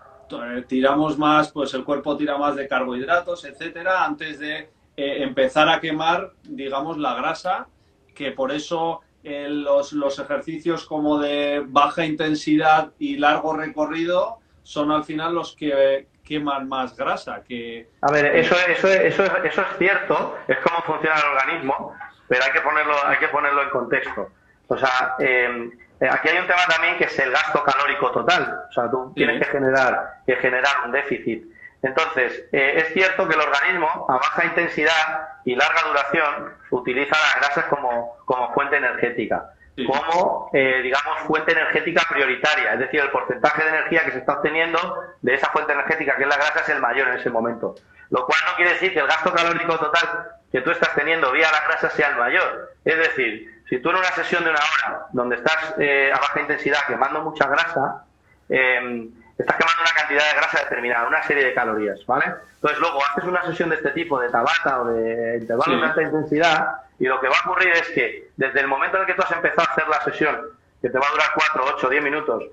tiramos más, pues el cuerpo tira más de carbohidratos, etcétera, antes de empezar a quemar, digamos, la grasa que por eso eh, los, los, ejercicios como de baja intensidad y largo recorrido son al final los que queman más grasa. Que,
a ver, eso, eso, eso, eso es cierto, es como funciona el organismo, pero hay que ponerlo, hay que ponerlo en contexto. O sea, em, eh, aquí hay un tema también que es el gasto calórico total. O sea, tú tienes que generar, que generar un déficit. Entonces, eh, es cierto que el organismo a baja intensidad y larga duración utiliza las grasas como, como fuente energética, como, eh, digamos, fuente energética prioritaria, es decir, el porcentaje de energía que se está obteniendo de esa fuente energética, que es la grasa, es el mayor en ese momento. Lo cual no quiere decir que el gasto calórico total que tú estás teniendo vía la grasa sea el mayor. Es decir, si tú en una sesión de una hora, donde estás eh, a baja intensidad quemando mucha grasa, eh, estás quemando una cantidad de grasa determinada, una serie de calorías, ¿vale? Entonces luego haces una sesión de este tipo, de tabata o de intervalo de alta intensidad, y lo que va a ocurrir es que desde el momento en el que tú has empezado a hacer la sesión, que te va a durar 4, 8, 10 minutos,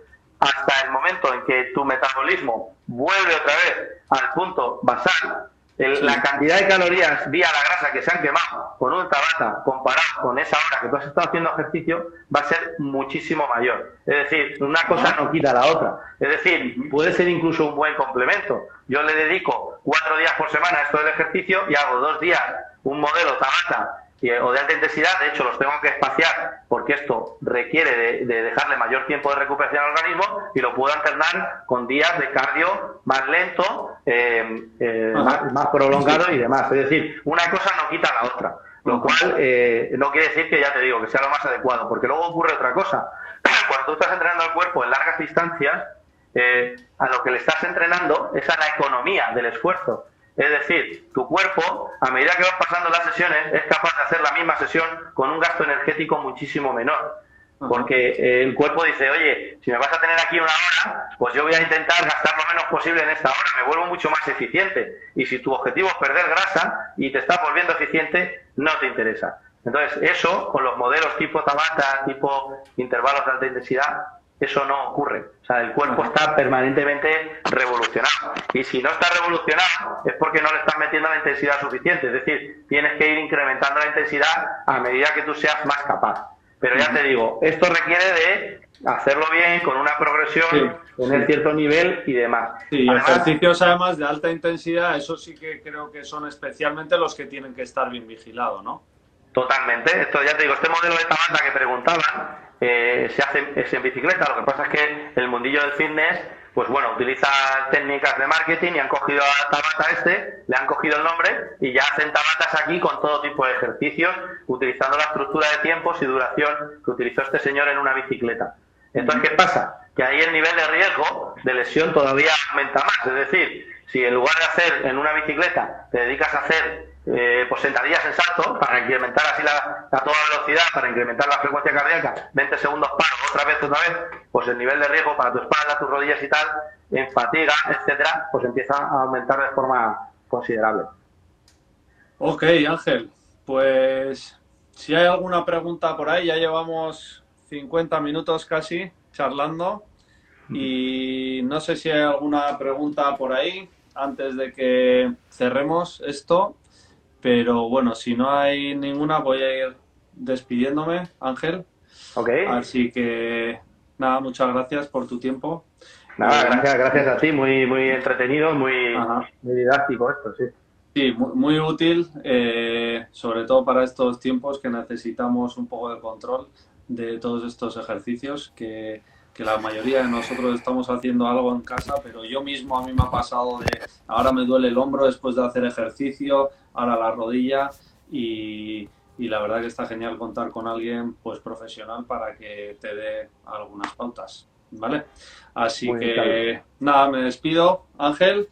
hasta el momento en que tu metabolismo vuelve otra vez al punto basal, la cantidad de calorías vía la grasa que se han quemado con un tabata comparado con esa hora que tú has estado haciendo ejercicio va a ser muchísimo mayor. Es decir, una cosa no quita la otra. Es decir, puede ser incluso un buen complemento. Yo le dedico cuatro días por semana a esto del ejercicio y hago dos días un modelo tabata o de alta intensidad, de hecho los tengo que espaciar porque esto requiere de, dejarle mayor tiempo de recuperación al organismo y lo puedo alternar con días de cardio más lento, eh, eh, más, prolongado y demás. Es decir, una cosa no quita la otra, lo cual eh, no quiere decir que ya te digo que sea lo más adecuado, porque luego ocurre otra cosa. Cuando tú estás entrenando al cuerpo en largas distancias, a lo que le estás entrenando es a la economía del esfuerzo. Es decir, tu cuerpo, a medida que vas pasando las sesiones, es capaz de hacer la misma sesión con un gasto energético muchísimo menor. Porque eh, el cuerpo dice, oye, si me vas a tener aquí una hora, pues yo voy a intentar gastar lo menos posible en esta hora, me vuelvo mucho más eficiente. Y si tu objetivo es perder grasa y te estás volviendo eficiente, no te interesa. Entonces, eso, con los modelos tipo Tabata, tipo intervalos de alta intensidad, eso no ocurre. O sea, el cuerpo está permanentemente revolucionado. Y si no está revolucionado es porque no le estás metiendo la intensidad suficiente. Es decir, tienes que ir incrementando la intensidad a medida que tú seas más capaz. Pero ya te digo, esto requiere de hacerlo bien, con una progresión, tener cierto nivel y demás.
Sí, ejercicios además de alta intensidad, eso sí que creo que son especialmente los que tienen que estar bien vigilados, ¿no?
Totalmente. Esto ya te digo, este modelo de Tabata que preguntaban eh, se hace es en bicicleta. Lo que pasa es que el mundillo del fitness, pues bueno, utiliza técnicas de marketing y han cogido a Tabata este, le han cogido el nombre y ya hacen Tabatas aquí con todo tipo de ejercicios, utilizando la estructura de tiempos y duración que utilizó este señor en una bicicleta. Entonces, ¿qué pasa? Que ahí el nivel de riesgo de lesión todavía aumenta más. Es decir, si en lugar de hacer en una bicicleta te dedicas a hacer eh, pues sentadillas en salto para incrementar así la, a toda velocidad, para incrementar la frecuencia cardíaca, 20 segundos paro, otra vez, otra vez, pues el nivel de riesgo para tu espalda, tus rodillas y tal, en fatiga, etcétera, pues empieza a aumentar de forma considerable.
Ok, Ángel, pues si hay alguna pregunta por ahí, ya llevamos 50 minutos casi charlando y no sé si hay alguna pregunta por ahí antes de que cerremos esto pero bueno, si no hay ninguna, voy a ir despidiéndome, Ángel.
Ok.
Así que nada, muchas gracias por tu tiempo.
Nada, gracias, gracias a ti, muy, muy entretenido, muy, didáctico esto, sí.
Sí, muy, útil, eh, sobre todo para estos tiempos que necesitamos un poco de control de todos estos ejercicios que, que la mayoría de nosotros estamos haciendo algo en casa, pero yo mismo a mí me ha pasado de ahora me duele el hombro después de hacer ejercicio, ahora la rodilla y, la verdad que está genial contar con alguien pues profesional para que te dé algunas pautas, ¿vale? Así que nada, me despido, Ángel,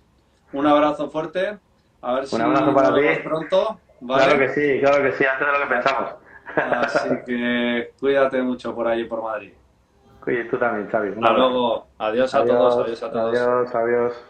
un abrazo fuerte, a ver
un abrazo para ti.
pronto.
Claro que sí, claro que sí, antes de lo que pensamos.
Así que cuídate mucho por allí, por Madrid.
Y tú también, Xavi.
Hasta luego. Adiós a todos. Adiós a todos.
Adiós, adiós.